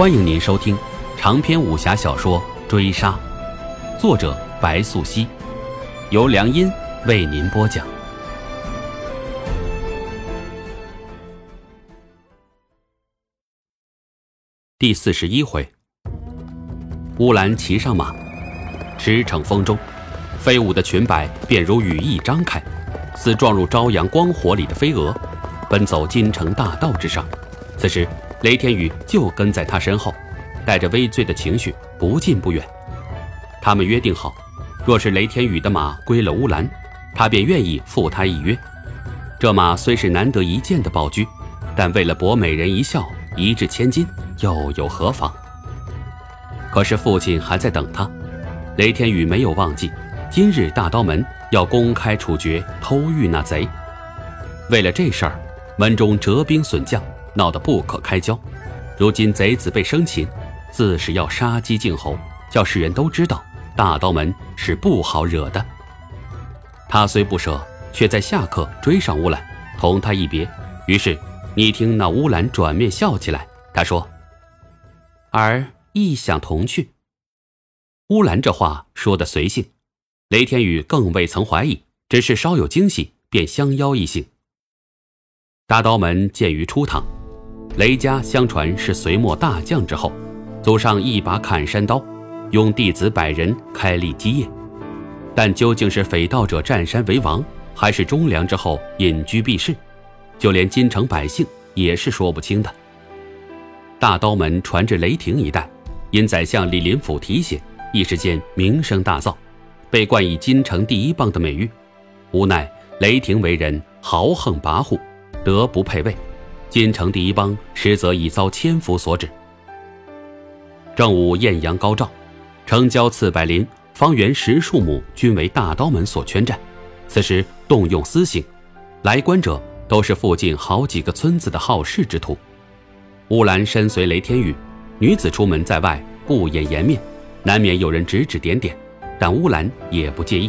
欢迎您收听长篇武侠小说《追杀》，作者白素熙，由良音为您播讲。第四十一回，乌兰骑上马，驰骋风中，飞舞的裙摆便如羽翼张开，似撞入朝阳光火里的飞蛾，奔走京城大道之上。此时。雷天宇就跟在他身后，带着微醉的情绪，不近不远。他们约定好，若是雷天宇的马归了乌兰，他便愿意赴他一约。这马虽是难得一见的宝驹，但为了博美人一笑，一掷千金，又有何妨？可是父亲还在等他。雷天宇没有忘记，今日大刀门要公开处决偷玉那贼。为了这事儿，门中折兵损将。闹得不可开交，如今贼子被生擒，自是要杀鸡儆猴，叫世人都知道大刀门是不好惹的。他虽不舍，却在下刻追上乌兰，同他一别。于是你听那乌兰转面笑起来，他说：“儿亦想同去。”乌兰这话说的随性，雷天宇更未曾怀疑，只是稍有惊喜，便相邀一行。大刀门建于初唐。雷家相传是隋末大将之后，祖上一把砍山刀，拥弟子百人开立基业。但究竟是匪盗者占山为王，还是忠良之后隐居避世，就连京城百姓也是说不清的。大刀门传至雷霆一带，因宰相李林甫提携，一时间名声大噪，被冠以京城第一棒的美誉。无奈雷霆为人豪横跋扈，德不配位。京城第一帮实则已遭千夫所指。正午艳阳高照，城郊次百林，方圆十数亩均为大刀门所圈占。此时动用私刑，来观者都是附近好几个村子的好事之徒。乌兰身随雷天宇，女子出门在外不掩颜面，难免有人指指点点，但乌兰也不介意。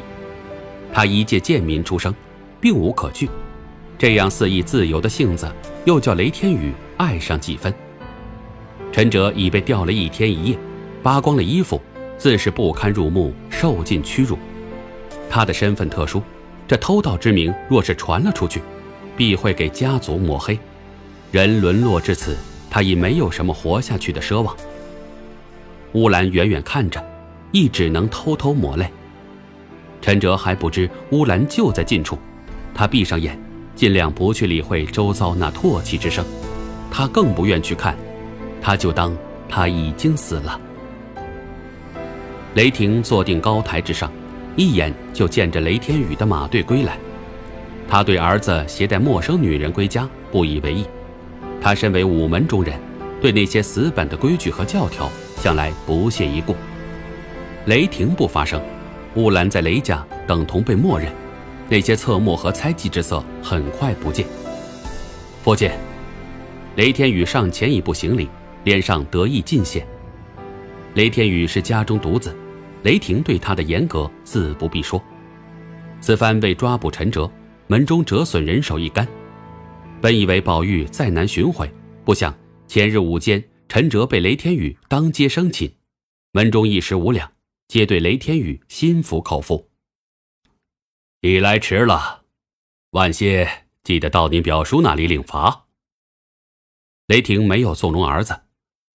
他一介贱民出生，并无可惧。这样肆意自由的性子，又叫雷天宇爱上几分。陈哲已被吊了一天一夜，扒光了衣服，自是不堪入目，受尽屈辱。他的身份特殊，这偷盗之名若是传了出去，必会给家族抹黑。人沦落至此，他已没有什么活下去的奢望。乌兰远远看着，亦只能偷偷抹泪。陈哲还不知乌兰就在近处，他闭上眼。尽量不去理会周遭那唾弃之声，他更不愿去看，他就当他已经死了。雷霆坐定高台之上，一眼就见着雷天宇的马队归来。他对儿子携带陌生女人归家不以为意，他身为武门中人，对那些死板的规矩和教条向来不屑一顾。雷霆不发声，乌兰在雷家等同被默认。那些侧目和猜忌之色很快不见。父亲，雷天宇上前一步行礼，脸上得意尽显。雷天宇是家中独子，雷霆对他的严格自不必说。此番为抓捕陈哲，门中折损人手一干。本以为宝玉再难寻回，不想前日午间陈哲被雷天宇当街生擒，门中一时无两，皆对雷天宇心服口服。你来迟了，晚些记得到你表叔那里领罚。雷霆没有纵容儿子，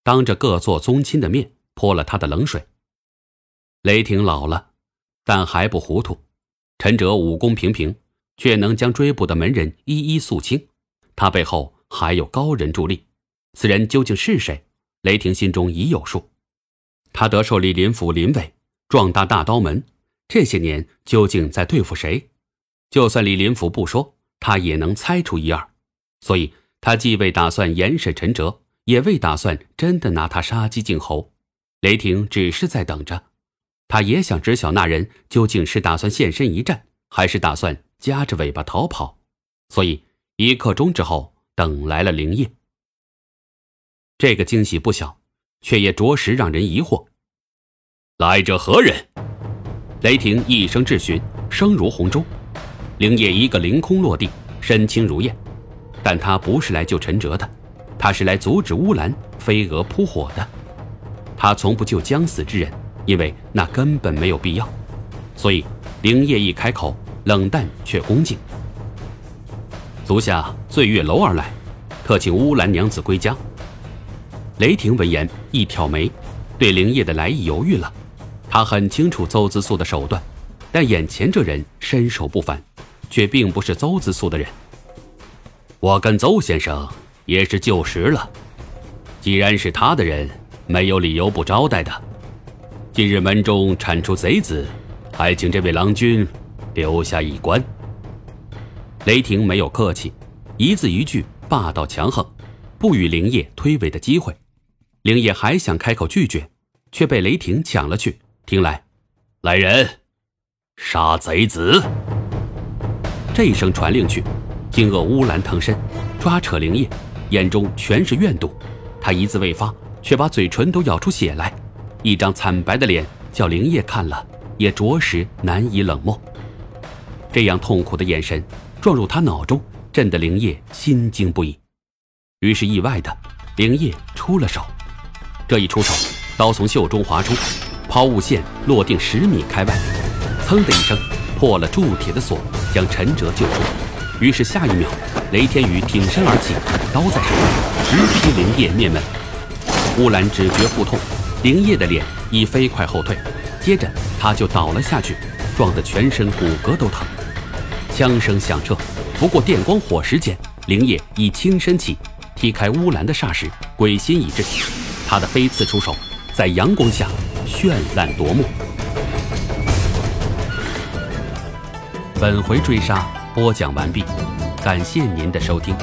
当着各座宗亲的面泼了他的冷水。雷霆老了，但还不糊涂。陈哲武功平平，却能将追捕的门人一一肃清。他背后还有高人助力，此人究竟是谁？雷霆心中已有数。他得受李林甫林伟，壮大大刀门。这些年究竟在对付谁？就算李林甫不说，他也能猜出一二。所以，他既未打算严审陈哲，也未打算真的拿他杀鸡儆猴。雷霆只是在等着，他也想知晓那人究竟是打算现身一战，还是打算夹着尾巴逃跑。所以，一刻钟之后，等来了灵叶。这个惊喜不小，却也着实让人疑惑。来者何人？雷霆一声质询，声如洪钟。灵叶一个凌空落地，身轻如燕。但他不是来救陈哲的，他是来阻止乌兰飞蛾扑火的。他从不救将死之人，因为那根本没有必要。所以灵叶一开口，冷淡却恭敬。足下醉月楼而来，特请乌兰娘子归家。雷霆闻言一挑眉，对灵叶的来意犹豫了。他很清楚邹子素的手段，但眼前这人身手不凡，却并不是邹子素的人。我跟邹先生也是旧识了，既然是他的人，没有理由不招待的。今日门中铲出贼子，还请这位郎君留下一关。雷霆没有客气，一字一句霸道强横，不与灵业推诿的机会。灵业还想开口拒绝，却被雷霆抢了去。听来，来人，杀贼子！这一声传令去。惊愕乌兰腾身，抓扯灵叶，眼中全是怨毒。他一字未发，却把嘴唇都咬出血来，一张惨白的脸叫灵叶看了也着实难以冷漠。这样痛苦的眼神撞入他脑中，震得灵叶心惊不已。于是意外的，灵叶出了手。这一出手，刀从袖中划出，抛物线落定十米开外，噌的一声破了铸铁的锁，将陈哲救出。于是下一秒，雷天宇挺身而起，刀在手，直劈灵叶面门。乌兰只觉腹痛，灵叶的脸已飞快后退，接着他就倒了下去，撞得全身骨骼都疼。枪声响彻，不过电光火石间，灵叶已轻身起，踢开乌兰的霎时，鬼心已至，他的飞刺出手，在阳光下绚烂夺目。本回追杀。播讲完毕，感谢您的收听。